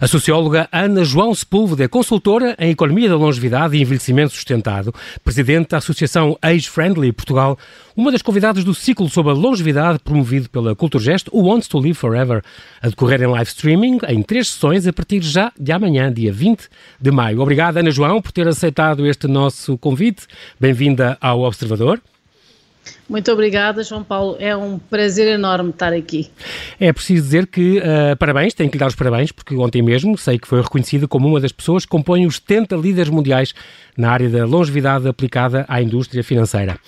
A socióloga Ana João Sepúlveda é consultora em Economia da Longevidade e Envelhecimento Sustentado, presidente da Associação Age Friendly Portugal, uma das convidadas do ciclo sobre a longevidade promovido pela Culturgest, o Wants to Live Forever, a decorrer em live streaming em três sessões a partir já de amanhã, dia 20 de maio. Obrigado, Ana João, por ter aceitado este nosso convite. Bem-vinda ao Observador. Muito obrigada, João Paulo. É um prazer enorme estar aqui. É preciso dizer que uh, parabéns, tenho que lhe dar os parabéns, porque ontem mesmo sei que foi reconhecida como uma das pessoas que compõem os 70 líderes mundiais na área da longevidade aplicada à indústria financeira.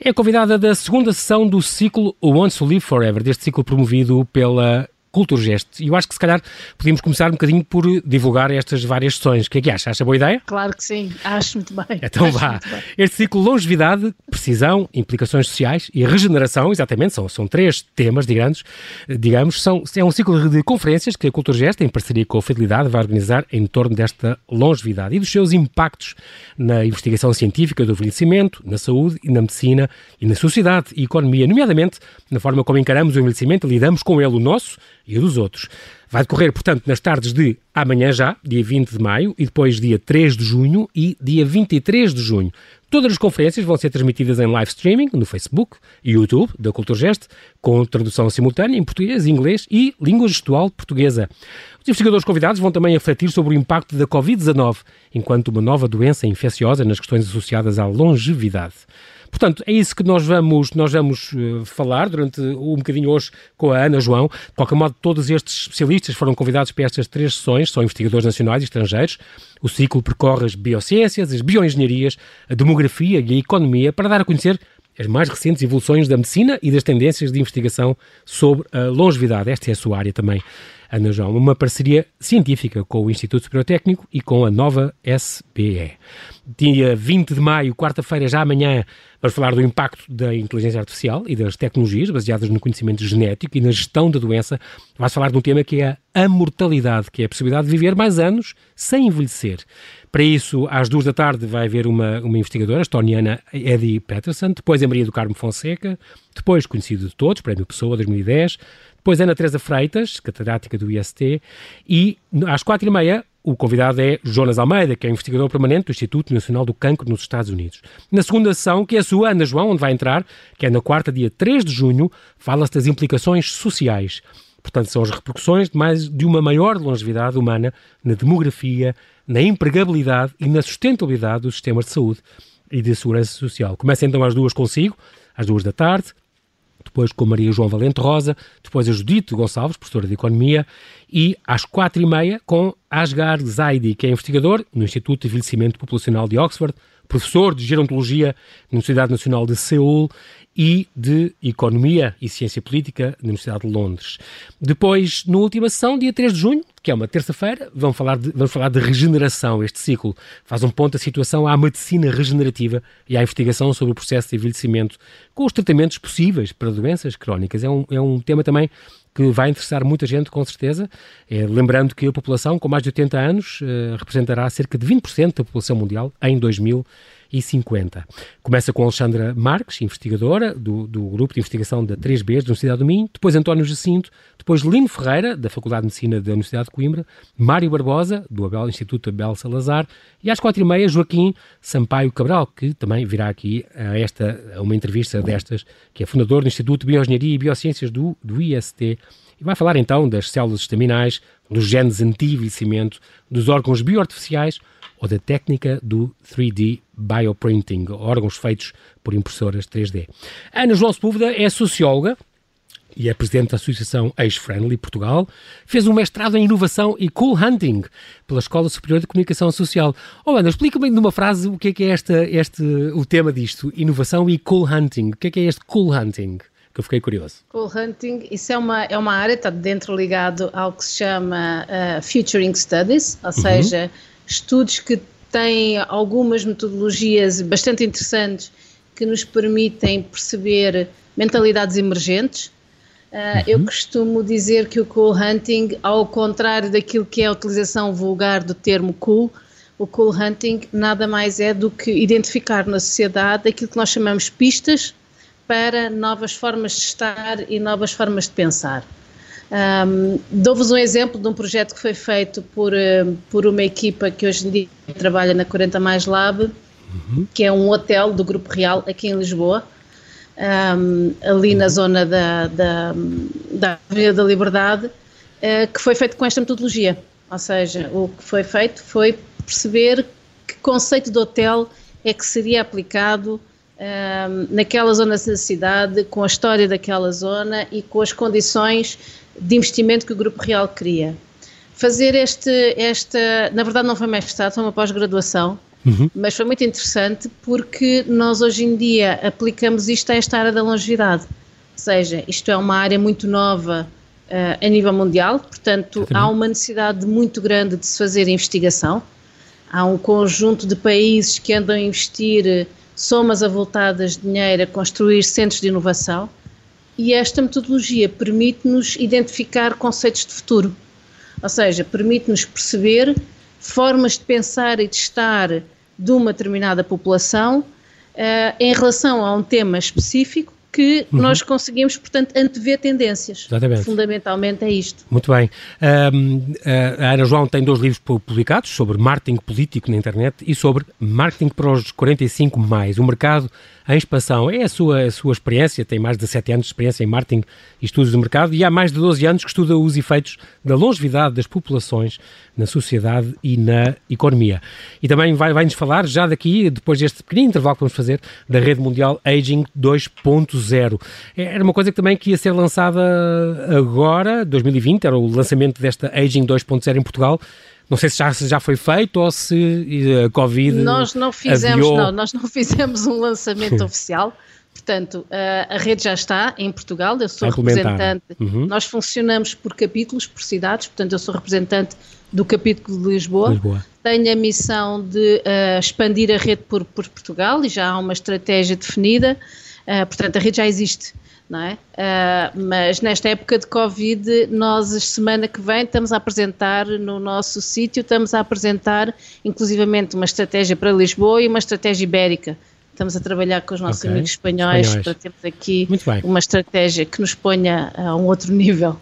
É convidada da segunda sessão do ciclo Once to Live Forever, deste ciclo promovido pela Culturgest. E eu acho que se calhar podíamos começar um bocadinho por divulgar estas várias sessões. O que é que acha? Acha boa ideia? Claro que sim, acho muito bem. Então acho vá. Este ciclo longevidade, precisão, implicações sociais e regeneração, exatamente, são, são três temas, digamos, digamos são, é um ciclo de conferências que a Culturgest, em parceria com a Fidelidade, vai organizar em torno desta longevidade e dos seus impactos na investigação científica do envelhecimento, na saúde e na medicina e na sociedade e economia, nomeadamente na forma como encaramos o envelhecimento lidamos com ele, o nosso e dos outros. Vai decorrer, portanto, nas tardes de amanhã já, dia 20 de maio, e depois dia 3 de junho e dia 23 de junho. Todas as conferências vão ser transmitidas em live streaming no Facebook e YouTube da Culturgest, com tradução simultânea em português, inglês e língua gestual portuguesa. Os investigadores convidados vão também refletir sobre o impacto da Covid-19 enquanto uma nova doença infecciosa nas questões associadas à longevidade. Portanto, é isso que nós vamos, nós vamos uh, falar durante um bocadinho hoje com a Ana João. De qualquer modo, todos estes especialistas foram convidados para estas três sessões, são investigadores nacionais e estrangeiros. O ciclo percorre as biociências, as bioengenharias, a demografia e a economia para dar a conhecer as mais recentes evoluções da medicina e das tendências de investigação sobre a longevidade. Esta é a sua área também. Ana João, uma parceria científica com o Instituto Superior Técnico e com a nova SBE. Dia 20 de maio, quarta-feira, já amanhã, vamos falar do impacto da inteligência artificial e das tecnologias baseadas no conhecimento genético e na gestão da doença. Vai falar de um tema que é a mortalidade, que é a possibilidade de viver mais anos sem envelhecer. Para isso, às duas da tarde, vai haver uma, uma investigadora, a estoniana Eddie Peterson, depois a Maria do Carmo Fonseca, depois conhecido de todos, Prémio Pessoa 2010, depois Ana Teresa Freitas, catedrática do IST, e às quatro e meia o convidado é Jonas Almeida, que é investigador permanente do Instituto Nacional do Cancro nos Estados Unidos. Na segunda sessão, que é a sua, Ana João, onde vai entrar, que é na quarta, dia 3 de junho, fala-se das implicações sociais. Portanto, são as repercussões de, mais, de uma maior longevidade humana na demografia, na empregabilidade e na sustentabilidade dos sistemas de saúde e de segurança social. Começa então às duas consigo, às duas da tarde, depois com Maria João Valente Rosa, depois a Judite Gonçalves, professora de Economia, e às quatro e meia com Asgar Zaidi, que é investigador no Instituto de Envelhecimento Populacional de Oxford, professor de Gerontologia na Universidade Nacional de Seul e de Economia e Ciência Política na Universidade de Londres. Depois, na última sessão, dia 3 de junho, que é uma terça-feira, vamos falar, de, vamos falar de regeneração. Este ciclo faz um ponto da situação à medicina regenerativa e à investigação sobre o processo de envelhecimento com os tratamentos possíveis para doenças crónicas. É um, é um tema também que vai interessar muita gente, com certeza. É, lembrando que a população com mais de 80 anos uh, representará cerca de 20% da população mundial em 2050 e 50. Começa com Alexandra Marques, investigadora do, do Grupo de Investigação da 3Bs da Universidade do Minho, depois António Jacinto, depois Lino Ferreira, da Faculdade de Medicina da Universidade de Coimbra, Mário Barbosa, do Abel Instituto Abel Salazar, e às quatro e meia, Joaquim Sampaio Cabral, que também virá aqui a esta, a uma entrevista destas, que é fundador do Instituto de Bioengenharia e Biociências do, do IST, e vai falar então das células estaminais, dos genes anti-envelhecimento, dos órgãos bioartificiais, ou da técnica do 3D bioprinting, órgãos feitos por impressoras 3D. Ana João Sepúlveda é socióloga e é presidente da Associação Age Friendly Portugal. Fez um mestrado em inovação e cool hunting pela Escola Superior de Comunicação Social. Oh, Ana, explica-me numa frase o que é que é esta, este, o tema disto, inovação e cool hunting. O que é que é este cool hunting? que eu fiquei curioso. Cool hunting, isso é uma, é uma área, está dentro ligado ao que se chama uh, Futuring Studies, ou uhum. seja, estudos que têm algumas metodologias bastante interessantes que nos permitem perceber mentalidades emergentes. Uh, uhum. Eu costumo dizer que o cool hunting, ao contrário daquilo que é a utilização vulgar do termo cool, o cool hunting nada mais é do que identificar na sociedade aquilo que nós chamamos pistas para novas formas de estar e novas formas de pensar. Um, Dou-vos um exemplo de um projeto que foi feito por, por uma equipa que hoje em dia trabalha na 40 Mais Lab, uhum. que é um hotel do Grupo Real aqui em Lisboa, um, ali na zona da, da, da Avenida da Liberdade, uh, que foi feito com esta metodologia. Ou seja, o que foi feito foi perceber que conceito de hotel é que seria aplicado um, naquela zona da cidade, com a história daquela zona e com as condições de investimento que o Grupo Real queria. Fazer este, esta, na verdade não foi mestrado, foi uma pós-graduação, uhum. mas foi muito interessante porque nós hoje em dia aplicamos isto a esta área da longevidade. Ou seja, isto é uma área muito nova uh, a nível mundial, portanto há uma necessidade muito grande de se fazer investigação. Há um conjunto de países que andam a investir somas avultadas de dinheiro a construir centros de inovação e esta metodologia permite-nos identificar conceitos de futuro, ou seja, permite-nos perceber formas de pensar e de estar de uma determinada população uh, em relação a um tema específico que uhum. nós conseguimos, portanto, antever tendências. Exatamente. Fundamentalmente é isto. Muito bem. Um, a Ana João tem dois livros publicados sobre marketing político na internet e sobre marketing para os 45 mais. O mercado em expansão. É a sua, a sua experiência, tem mais de 7 anos de experiência em marketing e estudos do mercado e há mais de 12 anos que estuda os efeitos da longevidade das populações na sociedade e na economia. E também vai, vai falar, já daqui, depois deste pequenino intervalo que vamos fazer, da rede mundial Aging 2.0. É, era uma coisa que também que ia ser lançada agora, 2020, era o lançamento desta Aging 2.0 em Portugal. Não sei se já, se já foi feito ou se a Covid. Nós não fizemos, não, nós não fizemos um lançamento oficial. Portanto, a, a rede já está em Portugal, eu sou representante. Uhum. Nós funcionamos por capítulos, por cidades, portanto, eu sou representante do capítulo de Lisboa. Lisboa. Tenho a missão de uh, expandir a rede por, por, Portugal e já há uma estratégia definida. Uh, portanto, a rede já existe não é? Uh, mas nesta época de Covid, nós, a semana que vem, estamos a apresentar no nosso sítio, estamos a apresentar inclusivamente uma estratégia para Lisboa e uma estratégia ibérica. Estamos a trabalhar com os nossos okay. amigos espanhóis, espanhóis, para termos aqui uma estratégia que nos ponha a um outro nível.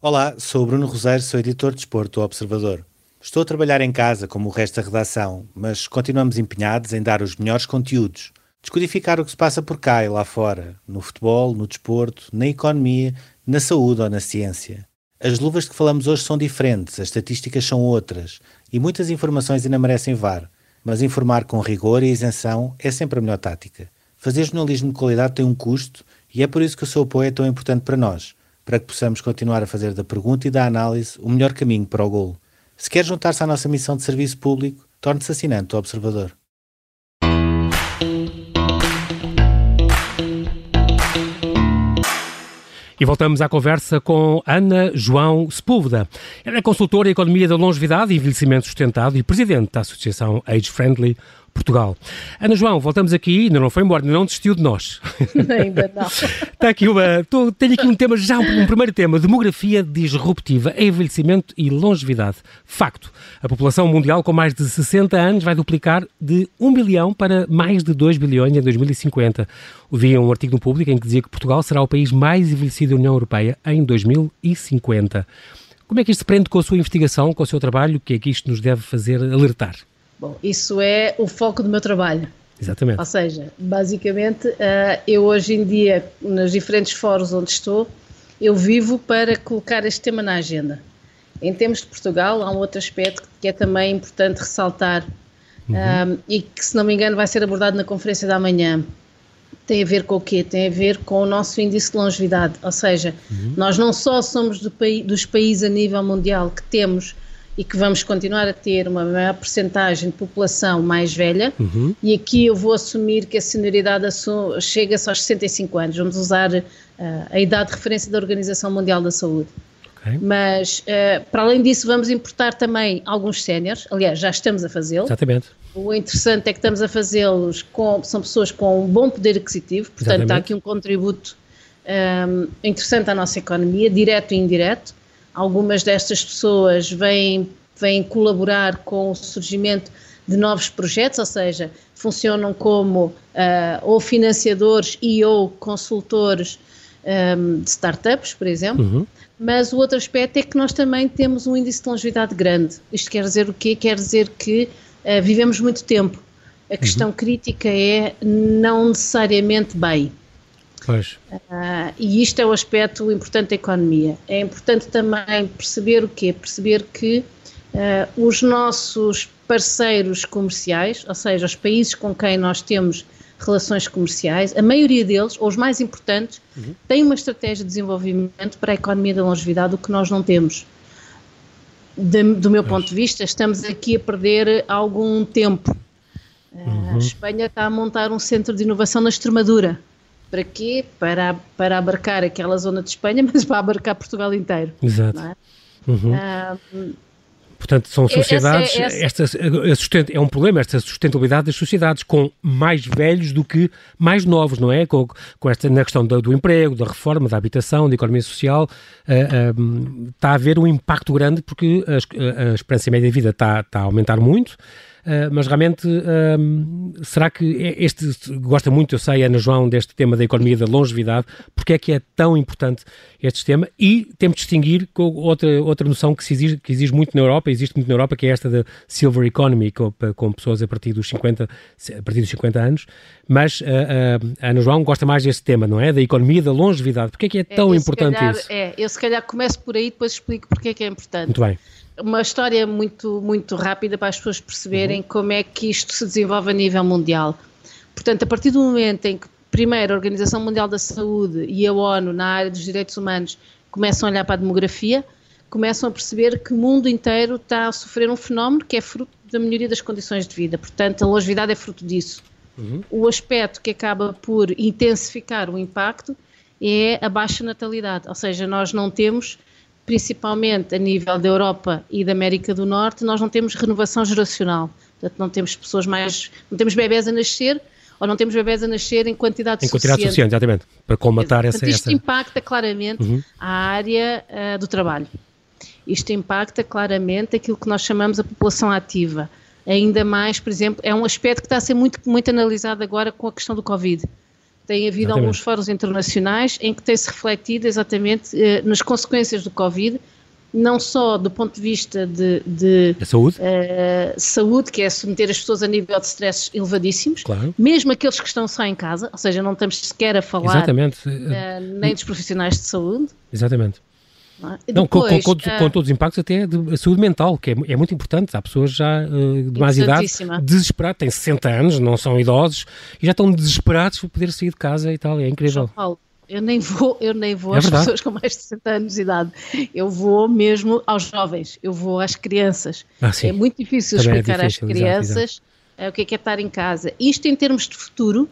Olá, sou Bruno Rosário, sou editor de Desporto do Observador. Estou a trabalhar em casa, como o resto da redação, mas continuamos empenhados em dar os melhores conteúdos, descodificar o que se passa por cá e lá fora, no futebol, no desporto, na economia, na saúde ou na ciência. As luvas de que falamos hoje são diferentes, as estatísticas são outras e muitas informações ainda merecem VAR, mas informar com rigor e isenção é sempre a melhor tática. Fazer jornalismo de qualidade tem um custo e é por isso que o seu apoio é tão importante para nós, para que possamos continuar a fazer da pergunta e da análise o melhor caminho para o golo. Se quer juntar-se à nossa missão de serviço público, torne-se assinante do Observador. E voltamos à conversa com Ana João Sepúlveda. Ela é consultora em Economia da Longevidade e Envelhecimento Sustentado e presidente da Associação Age Friendly Portugal. Ana João, voltamos aqui, ainda não foi embora, ainda não desistiu de nós. Ainda não. Está aqui uma, tô, tenho aqui um tema, já um, um, primeiro tema, demografia disruptiva, envelhecimento e longevidade. Facto, a população mundial com mais de 60 anos vai duplicar de 1 bilhão para mais de 2 bilhões em 2050. Vi um artigo no público em que dizia que Portugal será o país mais envelhecido da União Europeia em 2050. Como é que isto se prende com a sua investigação, com o seu trabalho? O que é que isto nos deve fazer alertar? Bom, isso é o foco do meu trabalho. Exatamente. Ou seja, basicamente, uh, eu hoje em dia, nos diferentes fóruns onde estou, eu vivo para colocar este tema na agenda. Em termos de Portugal, há um outro aspecto que é também importante ressaltar uhum. um, eh, e que, se não me engano, vai ser abordado na conferência da manhã. Tem a ver com o quê? Tem a ver com o nosso índice de longevidade. Ou seja, uhum. nós não só somos do dos países a nível mundial que temos e que vamos continuar a ter uma maior percentagem de população mais velha, uhum. e aqui eu vou assumir que a senioridade chega-se aos 65 anos, vamos usar uh, a idade de referência da Organização Mundial da Saúde. Okay. Mas, uh, para além disso, vamos importar também alguns séniores, aliás, já estamos a fazê-lo. Exatamente. O interessante é que estamos a fazê-los com, são pessoas com um bom poder aquisitivo, portanto, Exatamente. há aqui um contributo um, interessante à nossa economia, direto e indireto. Algumas destas pessoas vêm, vêm colaborar com o surgimento de novos projetos, ou seja, funcionam como uh, ou financiadores e ou consultores um, de startups, por exemplo. Uhum. Mas o outro aspecto é que nós também temos um índice de longevidade grande. Isto quer dizer o quê? Quer dizer que uh, vivemos muito tempo. A questão uhum. crítica é não necessariamente bem. Pois. Uh, e isto é o aspecto importante da economia. É importante também perceber o quê? Perceber que uh, os nossos parceiros comerciais, ou seja, os países com quem nós temos relações comerciais, a maioria deles, ou os mais importantes, uhum. têm uma estratégia de desenvolvimento para a economia da longevidade, o que nós não temos. De, do meu ponto de vista, estamos aqui a perder algum tempo. Uhum. A Espanha está a montar um centro de inovação na Extremadura. Para quê? Para, para abarcar aquela zona de Espanha, mas para abarcar Portugal inteiro. Exato. É? Uhum. Um, Portanto, são sociedades. Essa, essa... Esta, é um problema, esta sustentabilidade das sociedades, com mais velhos do que mais novos, não é? Com, com esta, na questão do, do emprego, da reforma, da habitação, da economia social, uh, uh, está a haver um impacto grande porque a, a esperança média de vida está, está a aumentar muito. Uh, mas realmente, uh, será que este, gosta muito, eu sei, Ana João, deste tema da economia da longevidade, porque é que é tão importante este tema? E temos de distinguir com outra, outra noção que, se exige, que existe muito na Europa, existe muito na Europa, que é esta da Silver Economy, com, com pessoas a partir dos 50, a partir dos 50 anos, mas uh, a Ana João gosta mais deste tema, não é? Da economia da longevidade. Porque é que é, é tão importante calhar, isso? É, eu se calhar começo por aí, depois explico porque é que é importante. Muito bem uma história muito, muito rápida para as pessoas perceberem uhum. como é que isto se desenvolve a nível mundial. Portanto, a partir do momento em que, primeiro, a Organização Mundial da Saúde e a ONU, na área dos direitos humanos, começam a olhar para a demografia, começam a perceber que o mundo inteiro está a sofrer um fenómeno que é fruto da melhoria das condições de vida. Portanto, a longevidade é fruto disso. Uhum. O aspecto que acaba por intensificar o impacto é a baixa natalidade, ou seja, nós não temos principalmente a nível da Europa e da América do Norte, nós não temos renovação geracional. Portanto, não temos pessoas mais. não temos bebés a nascer ou não temos bebés a nascer em quantidade em suficiente. Em quantidade suficiente, exatamente, para combatar essa... Isto essa... impacta claramente uhum. a área uh, do trabalho. Isto impacta claramente aquilo que nós chamamos a população ativa. Ainda mais, por exemplo, é um aspecto que está a ser muito, muito analisado agora com a questão do Covid. Tem havido exatamente. alguns fóruns internacionais em que tem-se refletido exatamente eh, nas consequências do Covid, não só do ponto de vista de, de saúde. Uh, saúde, que é submeter as pessoas a nível de stresses elevadíssimos, claro. mesmo aqueles que estão só em casa, ou seja, não estamos sequer a falar uh, nem dos profissionais de saúde. Exatamente. É? Não, Depois, com, com, com, uh, todos os impactos até de saúde mental, que é, é muito importante. Há pessoas já uh, de mais idade desesperadas, têm 60 anos, não são idosos, e já estão desesperados por poder sair de casa e tal, é incrível. Paulo, eu nem vou, eu nem vou é às verdade. pessoas com mais de 60 anos de idade. Eu vou mesmo aos jovens, eu vou às crianças. Ah, é muito difícil Também é explicar é difícil, às crianças exato, exato. Uh, o que é, que é estar em casa. Isto em termos de futuro,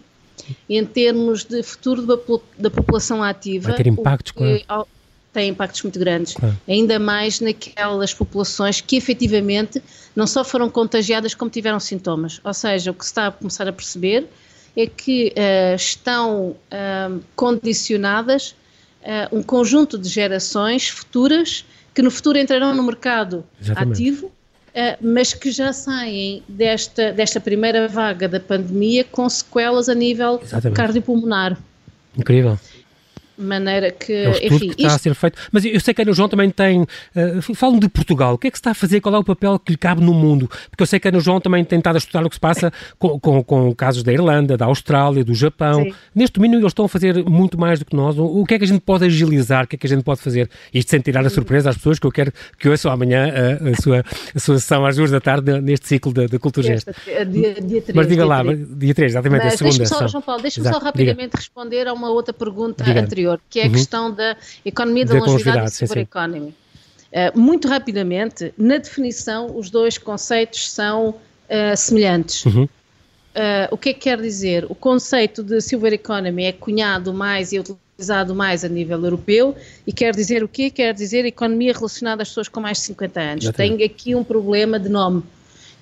em termos de futuro da, da população ativa. Vai ter impactos, claro tem impactos muito grandes, claro. ainda mais naquelas populações que efetivamente não só foram contagiadas como tiveram sintomas. Ou seja, o que se está a começar a perceber é que uh, estão uh, condicionadas uh, um conjunto de gerações futuras que no futuro entrarão no mercado Exatamente. ativo, mas que já saem desta, desta primeira vaga da pandemia com sequelas a nível Exatamente. cardiopulmonar. Incrível maneira que. É o enfim, que está isto... a ser feito. Mas eu sei que a Ana João também tem. Uh, Falam de Portugal. O que é que se está a fazer? Qual é o papel que lhe cabe no mundo? Porque eu sei que a Ana João também tem estado a estudar o que se passa com, com, com casos da Irlanda, da Austrália, do Japão. Sim. Neste domínio eles estão a fazer muito mais do que nós. O, que é que a gente pode agilizar? O que é que a gente pode fazer? Isto sem tirar a surpresa às pessoas que eu quero que ouçam amanhã a, a, sua, a sua sessão às duas da tarde neste ciclo da, da Cultura Gesta. Dia, dia 3, Mas diga dia lá, 3. dia 3, exatamente, Mas a segunda. Só, João Paulo, deixa-me só rapidamente diga. responder a uma outra pergunta diga. anterior, que é a uhum. questão da economia da, da longevidade e super economy. Uh, muito rapidamente, na definição, os dois conceitos são uh, semelhantes. Uhum. Uh, o que é que quer dizer? O conceito de silver economy é cunhado mais e utilizado mais a nível europeu e quer dizer o quê? Quer dizer economia relacionada às pessoas com mais de 50 anos. Tem aqui um problema de nome,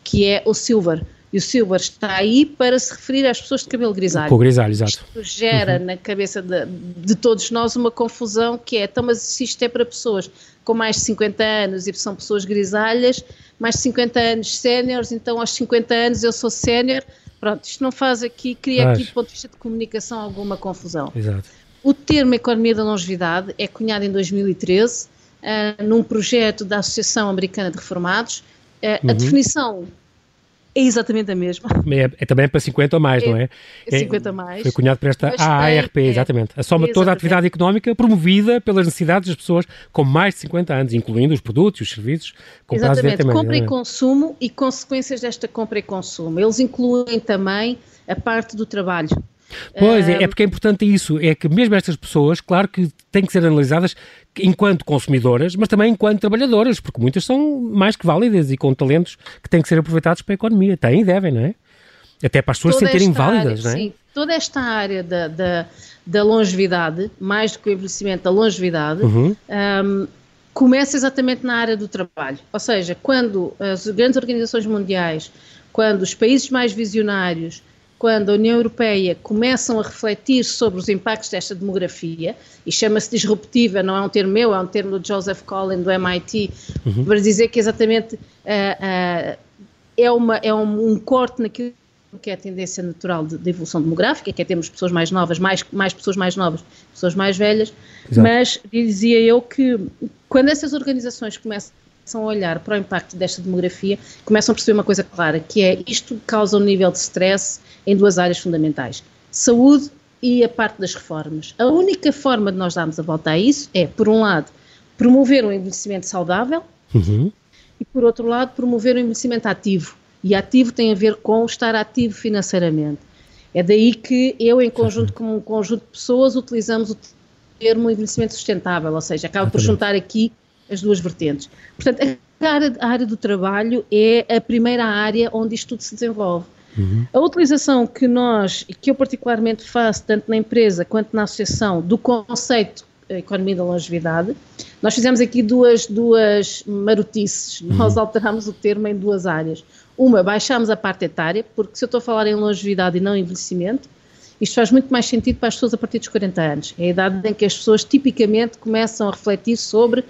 que é o silver. E o silver está aí para se referir às pessoas de cabelo grisalho. Com grisalho, exato. Isto gera uhum. na cabeça de, de, todos nós uma confusão que é, então, mas se isto é para pessoas com mais de 50 anos e são pessoas grisalhas, mais de 50 anos séniores, então aos 50 anos eu sou sénior. Pronto, isto não faz aqui, cria aqui do ponto de vista de comunicação alguma confusão. Exato. O termo Economia da Longevidade é cunhado em 2013 uh, ah, num projeto da Associação Americana de Reformados. Uh, uhum. A definição é exatamente a mesma. É, é também para 50 ou mais, é, não é? É 50 mais. Foi cunhado por esta AARP, é, exatamente. A soma de toda a atividade económica promovida pelas necessidades das pessoas com mais de 50 anos, incluindo os produtos e os serviços comprados Exatamente, compra e consumo e consequências desta compra e consumo. Eles incluem também a parte do trabalho. Pois, é, é porque é importante isso, é que mesmo estas pessoas, claro que têm que ser analisadas enquanto consumidoras, mas também enquanto trabalhadoras, porque muitas são mais que válidas e com talentos que têm que ser aproveitados para a economia. Têm e devem, não é? Até para as pessoas se sentirem válidas, área, não é? Sim, toda esta área da, da, da, longevidade, mais do que o envelhecimento, da longevidade, uhum. um, começa exatamente na área do trabalho. Ou seja, quando as grandes organizações mundiais, quando os países mais visionários quando a União Europeia começam a refletir sobre os impactos desta demografia, e chama-se disruptiva, não é um termo meu, é um termo do Joseph Collin, do MIT, uhum. para dizer que exatamente uh, uh, é, uma, é um, um, corte naquilo que é a tendência natural de, de, evolução demográfica, que é termos pessoas mais novas, mais, mais pessoas mais novas, pessoas mais velhas, Exato. mas dizia eu que quando essas organizações começam começam a olhar para o impacto desta demografia, começam a perceber uma coisa clara, que é isto causa um nível de stress em duas áreas fundamentais: saúde e a parte das reformas. A única forma de nós darmos a volta a isso é, por um lado, promover um envelhecimento saudável uhum. e, por outro lado, promover um envelhecimento ativo. E ativo tem a ver com estar ativo financeiramente. É daí que eu, em conjunto com um conjunto de pessoas, utilizamos o termo envelhecimento sustentável, ou seja, acaba por juntar aqui as duas vertentes. Portanto, a área, a área do trabalho é a primeira área onde isto tudo se desenvolve. Uhum. A utilização que nós, e que eu particularmente faço, tanto na empresa quanto na associação, do conceito economia da longevidade, nós fizemos aqui duas, duas marotices. Uhum. Nós alteramos o termo em duas áreas. Uma, baixamos a parte etária, porque se eu estou a falar em longevidade e não envelhecimento, isto faz muito mais sentido para as pessoas a partir dos 40 anos. É a idade em que as pessoas tipicamente começam a refletir sobre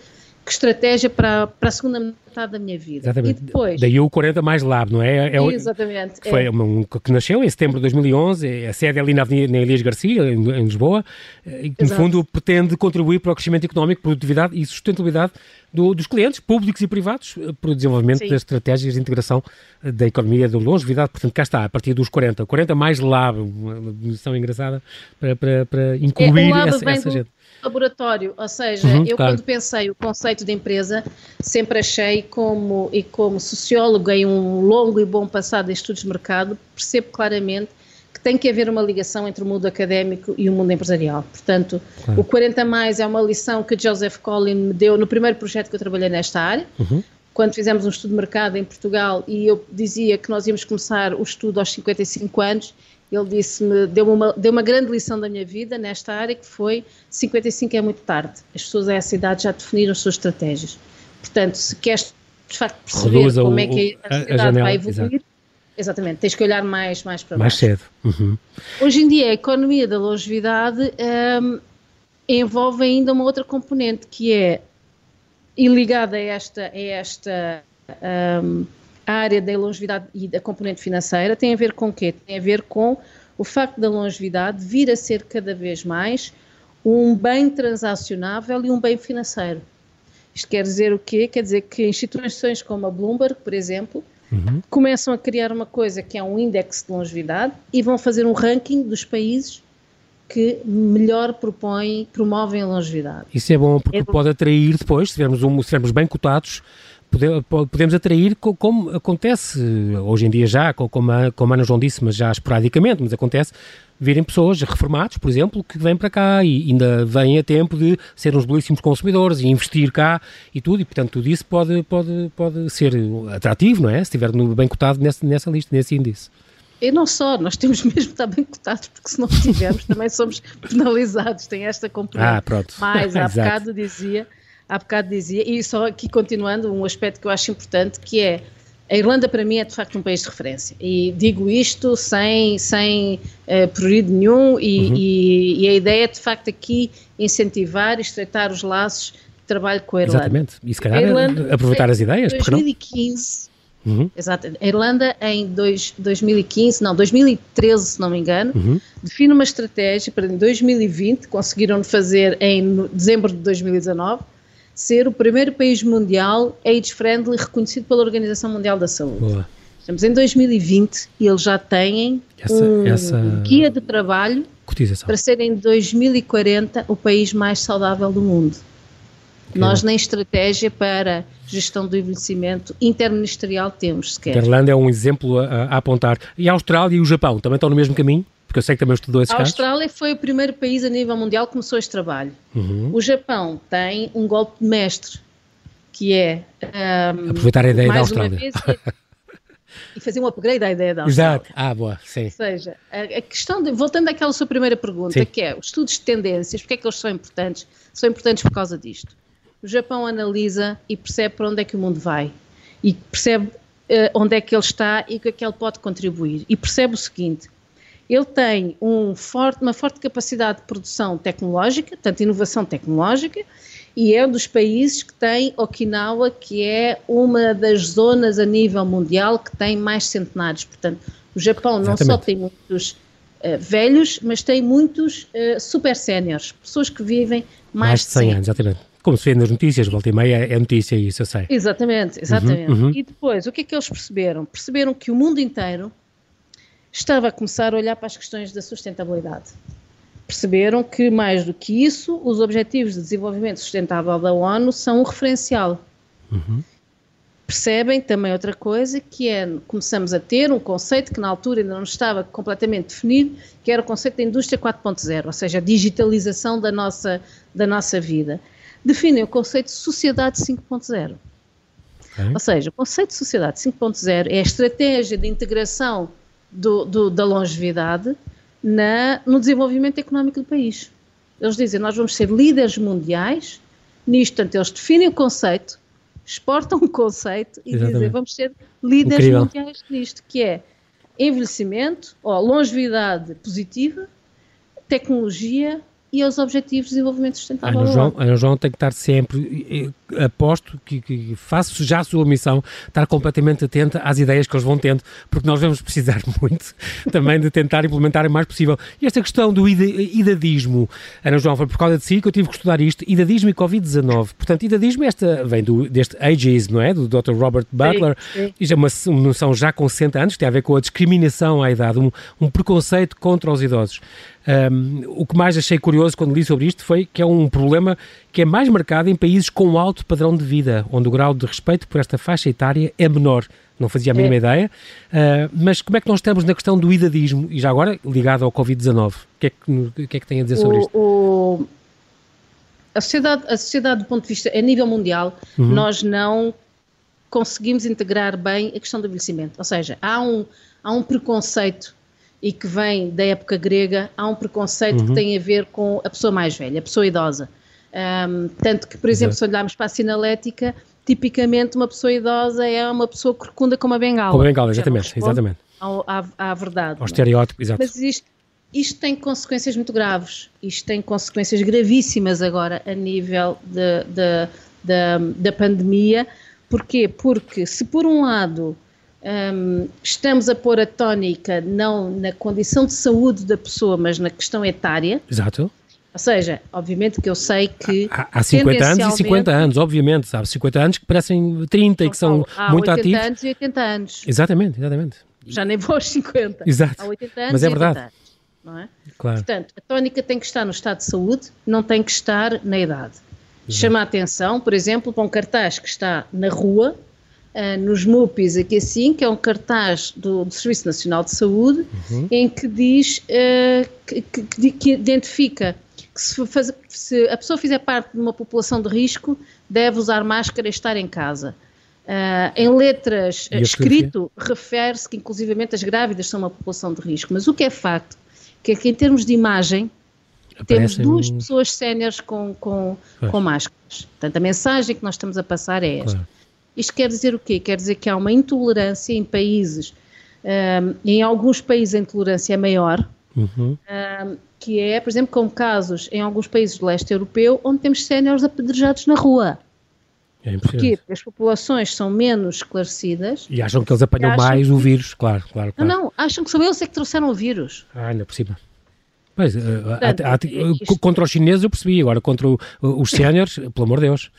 que estratégia para, para a segunda metade da minha vida. Exatamente. E depois... Daí o 40 mais lab, não é? é Exatamente. Que, foi é. um, que nasceu em setembro de 2011, a sede é ali na Avenida na Elias Garcia, em, em Lisboa, e que no fundo pretende contribuir para o crescimento económico, produtividade e sustentabilidade do, dos clientes, públicos e privados, eh, para o desenvolvimento Sim. das estratégias de integração eh, da economia da longevidade. Portanto, cá está, a partir dos 40. 40 mais lab, uma definição engraçada para, para, para incluir é, essa, essa gente laboratório, ou seja, uhum, eu claro. quando pensei o conceito de empresa, sempre achei como, e como sociólogo em um longo e bom passado em estudos de mercado, percebo claramente que tem que haver uma ligação entre o mundo académico e o mundo empresarial. Portanto, claro. o 40 mais é uma lição que Joseph Collin me deu no primeiro projeto que eu trabalhei nesta área, uhum. quando fizemos um estudo de mercado em Portugal e eu dizia que nós íamos começar o estudo aos 55 anos ele disse-me, deu-me uma, deu uma grande lição da minha vida nesta área, que foi 55 é muito tarde. As pessoas a essa idade já definiram as suas estratégias. Portanto, se queres de facto perceber Reduza como o, é que a sociedade vai evoluir, exato. exatamente, tens que olhar mais, mais para mais baixo. Mais cedo. Uhum. Hoje em dia a economia da longevidade um, envolve ainda uma outra componente que é, e ligada a esta, a esta um, a área da longevidade e da componente financeira tem a ver com o quê? Tem a ver com o facto da longevidade vir a ser cada vez mais um bem transacionável e um bem financeiro. Isto quer dizer o quê? Quer dizer que instituições como a Bloomberg, por exemplo, uhum. começam a criar uma coisa que é um índice de longevidade e vão fazer um ranking dos países que melhor propõem, promovem a longevidade. Isso é bom porque é pode atrair depois, se estivermos, um, se estivermos bem cotados, podemos atrair, como acontece hoje em dia já, como a, como a Ana João disse, mas já esporadicamente, mas acontece, virem pessoas reformados, por exemplo, que vêm para cá e ainda vêm a tempo de ser uns belíssimos consumidores e investir cá e tudo, e portanto tudo isso pode, pode, pode ser atrativo, não é? Se estiver bem cotado nessa, nessa lista, nesse índice. E não só, nós temos mesmo estar bem cotados, porque se não tivermos também somos penalizados, tem esta componente. Ah, pronto. Mas há bocado dizia há bocado dizia, e só aqui continuando, um aspecto que eu acho importante, que é A Irlanda, para mim, é de facto um país de referência. E digo isto sem, sem uh, prurido nenhum, e, uhum. e, e, a ideia é, de facto, aqui incentivar e estreitar os laços de trabalho com a Irlanda. Exatamente. E se calhar Irlanda, aproveitar as ideias, porque não? 2015. Uhum. Exato. A Irlanda, em dois, 2015, não, 2013, se não me engano, uhum. define uma estratégia para em 2020, conseguiram fazer em dezembro de 2019, ser o primeiro país mundial AIDS-friendly reconhecido pela Organização Mundial da Saúde. Boa. Estamos em 2020 e eles já têm essa, um essa... guia de trabalho Cotização. para ser em 2040 o país mais saudável do mundo. Que Nós nem estratégia para gestão do envelhecimento interministerial temos sequer. A Irlanda é um exemplo a, a, apontar. E a Austrália e o Japão também estão no mesmo caminho? Porque eu sei que também estudou esses A casos. Austrália foi o primeiro país a nível mundial que começou este trabalho. Uhum. O Japão tem um golpe de mestre, que é... Um, Aproveitar a ideia da Austrália. Vez, e fazer um upgrade à ideia da Austrália. Exato. Ah, boa, sim. Ou seja, a, a questão, de, voltando àquela sua primeira pergunta, sim. que é os estudos de tendências, porque é que eles são importantes? São importantes por causa disto. O Japão analisa e percebe para onde é que o mundo vai. E percebe uh, onde é que ele está e o que é que ele pode contribuir. E percebe o seguinte, ele tem um forte, uma forte capacidade de produção tecnológica, tanto inovação tecnológica, e é um dos países que tem Okinawa, que é uma das zonas a nível mundial que tem mais centenários. Portanto, o Japão Exatamente. não só tem muitos uh, velhos, mas tem muitos uh, super séniores, pessoas que vivem mais, mais de 100 anos. Exatamente. Como se vê nas notícias, volta e meia é notícia isso, eu sei. Exatamente, exatamente. Uhum, uhum. E depois, o que é que eles perceberam? Perceberam que o mundo inteiro estava a começar a olhar para as questões da sustentabilidade. Perceberam que, mais do que isso, os Objetivos de Desenvolvimento Sustentável da ONU são um referencial. Uhum. Percebem também outra coisa, que é, começamos a ter um conceito que na altura ainda não estava completamente definido, que era o conceito da indústria 4.0, ou seja, a digitalização da nossa, da nossa vida. Definem o conceito de sociedade 5.0. Okay. Ou seja, o conceito de sociedade 5.0 é a estratégia de integração do, do, da longevidade na, no desenvolvimento económico do país. Eles dizem, nós vamos ser líderes mundiais nisto, portanto, eles definem o conceito, exportam o conceito e Exatamente. dizem, vamos ser líderes Incrível. mundiais nisto, que é envelhecimento, ou longevidade positiva, tecnologia e aos Objetivos de Desenvolvimento Sustentável. Ana João, Ana João tem que estar sempre, aposto que, que faço já a sua missão, estar completamente atenta às ideias que eles vão tendo, porque nós vamos precisar muito também de tentar implementar o mais possível. E esta questão do idadismo, Ana João, foi por causa de si que eu tive que estudar isto, idadismo e Covid-19. Portanto, idadismo esta, vem do, deste ageism, não é? Do Dr. Robert Butler, sim, sim. é uma, uma noção já com 60 anos, que tem a ver com a discriminação à idade, um, um preconceito contra os idosos. Um, o que mais achei curioso quando li sobre isto foi que é um problema que é mais marcado em países com alto padrão de vida, onde o grau de respeito por esta faixa etária é menor. Não fazia a mínima é. ideia. Uh, mas como é que nós estamos na questão do idadismo, e já agora ligado ao Covid-19? O que, é que, que, é que tem a dizer sobre o, isto? O, a, sociedade, a sociedade, do ponto de vista a nível mundial, uhum. nós não conseguimos integrar bem a questão do envelhecimento. Ou seja, há um, há um preconceito e que vem da época grega, há um preconceito uhum. que tem a ver com a pessoa mais velha, a pessoa idosa. Um, tanto que, por exemplo, Exato. se olharmos para a sinalética, tipicamente uma pessoa idosa é uma pessoa corcunda com uma bengala. Com uma bengala, exatamente. exatamente. Ao, à, à verdade. Ao é? estereótipo, exato. Mas isto, isto tem consequências muito graves. Isto tem consequências gravíssimas agora a nível de, de, de, da pandemia. Porquê? Porque se por um lado um, estamos a pôr a tónica não na condição de saúde da pessoa, mas na questão etária. Exato. Ou seja, obviamente que eu sei que. Há, há 50 anos e 50 anos, obviamente, sabe? 50 anos que parecem 30 e que são há muito 80 ativos. 80 anos e 80 anos. Exatamente, exatamente. Já nem vou aos 50. Exato. Há 80 anos Mas é verdade. Anos, não é? Claro. Portanto, a tónica tem que estar no estado de saúde, não tem que estar na idade. Exato. Chama a atenção, por exemplo, para um cartaz que está na rua, uh, nos MUPIs aqui assim, que é um cartaz do, do Serviço Nacional de Saúde, uhum. em que diz, uh, que, que, que, identifica que se, faz, se, a pessoa fizer parte de uma população de risco, deve usar máscara e estar em casa. Uh, em letras escrito, refere-se que inclusivamente as grávidas são uma população de risco, mas o que é facto, que é que em termos de imagem, Aparecem... temos duas pessoas séniores com, com, com máscaras. Portanto, a mensagem que nós estamos a passar é esta. Claro. Isto quer dizer o quê? Quer dizer que há uma intolerância em países, um, em alguns países a intolerância é maior, uhum. um, que é, por exemplo, como casos em alguns países do leste europeu, onde temos séniores apedrejados na rua. É Porquê? Porque as populações são menos esclarecidas. E acham que eles apanham mais que... o vírus, claro, claro, claro. Não, não, acham que são eles é que trouxeram o vírus. Ah, ainda por cima. Pois, eh, Portanto, há, há, isto... contra os chineses eu percebi, agora contra o, os séniores, pelo amor de Deus.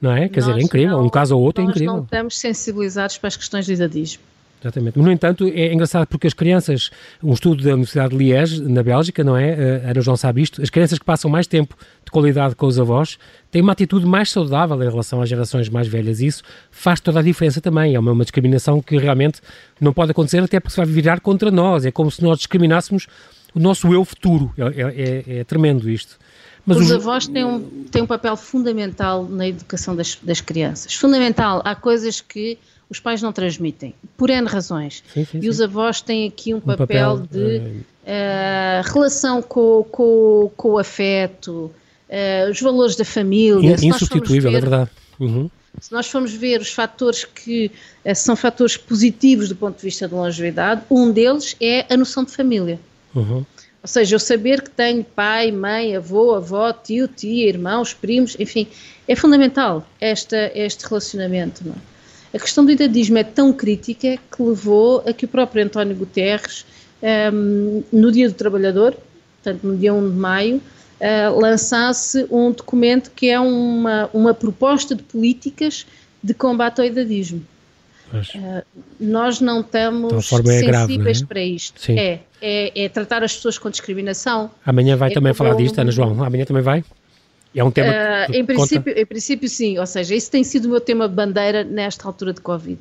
Não é? Quer nós dizer, é incrível. Não, um caso ou outro é incrível. Nós não estamos sensibilizados para as questões de idadismo. Exatamente. No entanto, é engraçado porque as crianças, um estudo da Universidade de Liège, na Bélgica, não é? Eh, a Ana João sabe isto, as crianças que passam mais tempo de qualidade com os avós têm uma atitude mais saudável em relação às gerações mais velhas. E isso faz toda a diferença também. É uma, uma discriminação que realmente não pode acontecer, até porque se vai virar contra nós. É como se nós discriminássemos o nosso eu futuro. É, é, é, é tremendo isto. Mas os, os avós têm um, têm um papel fundamental na educação das, das crianças. Fundamental. Há coisas que os pais não transmitem, por N razões. Sim, sim, e os avós têm aqui um, um papel, papel, de uh, relação com, com, com o afeto, uh, os valores da família. Insubstituível, ver, é verdade. Uhum. Se nós formos ver os fatores que uh, são fatores positivos do ponto de vista da longevidade, um deles é a noção de família. Uhum. Ou seja, eu saber que tenho pai, mãe, avô, avó, tio, tia, irmãos, primos, enfim, é fundamental esta, este relacionamento. Não é? A questão do idadismo é tão crítica que levou a que o próprio António Guterres, um, no Dia do Trabalhador, portanto no dia 1 de maio, uh, lançasse um documento que é uma, uma proposta de políticas de combate ao idadismo. Uh, nós não estamos é sensíveis grave, é? para isto. É, é, é, tratar as pessoas com discriminação. Amanhã vai é também falar disto, Ana João. Amanhã também vai? É um tema uh, em, princípio, em princípio, sim. Ou seja, isso tem sido o meu tema de bandeira nesta altura de Covid.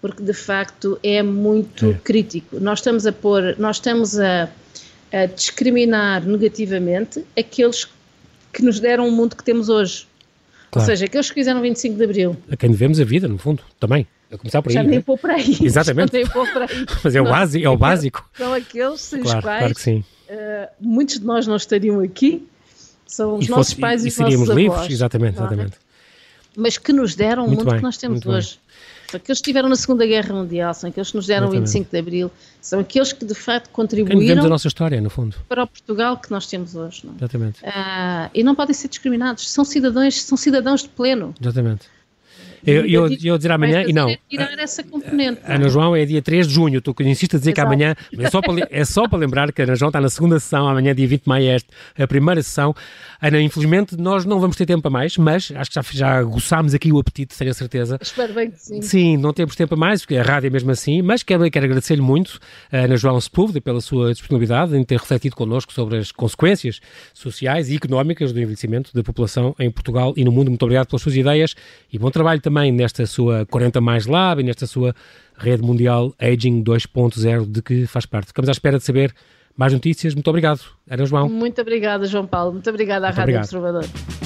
Porque, de facto, é muito é. crítico. Nós estamos a pôr, nós estamos a, a discriminar negativamente aqueles que nos deram o mundo que temos hoje. Claro. Ou seja, aqueles que fizeram 25 de Abril. A quem devemos a vida, no fundo, também. A começar por aí. Já nem pôr por aí. Exatamente. Já nem pôr por aí. Mas é o, básico, é o básico. São aqueles sem claro, os quais claro que sim. Uh, muitos de nós não estariam aqui são os e nossos fosse, pais e, e os nossos livres, avós. exatamente, exatamente. Mas que nos deram muito o mundo bem, que nós temos hoje. São aqueles que estiveram na Segunda Guerra Mundial, são aqueles que nos deram o 25 de Abril, são aqueles que de facto contribuíram a nossa história, no fundo. para o Portugal que nós temos hoje. Não? É? Exatamente. Ah, e não podem ser discriminados, são cidadãos, são cidadãos de pleno. Exatamente. Eu, eu, eu dizer amanhã e não. Tirar essa componente. Ana João é dia 3 de junho. Tu insistes a dizer Exato. que amanhã. É só, para, é só para lembrar que a Ana João está na segunda sessão, amanhã, dia 20 de maio, é a primeira sessão. Ana, infelizmente, nós não vamos ter tempo para mais, mas acho que já, já aguçámos aqui o apetite, tenho a certeza. Espero bem que sim. Sim, não temos tempo para mais, porque a rádio é mesmo assim, mas quero, quero agradecer-lhe muito a Ana João Sepúlveda pela sua disponibilidade em ter refletido connosco sobre as consequências sociais e económicas do envelhecimento da população em Portugal e no mundo. Muito obrigado pelas suas ideias e bom trabalho também nesta sua 40 Mais Lab e nesta sua rede mundial Aging 2.0 de que faz parte. Ficamos à espera de saber mais notícias. Muito obrigado, Ana João. Muito obrigada, João Paulo. Muito obrigada à Muito Rádio obrigado. Observador.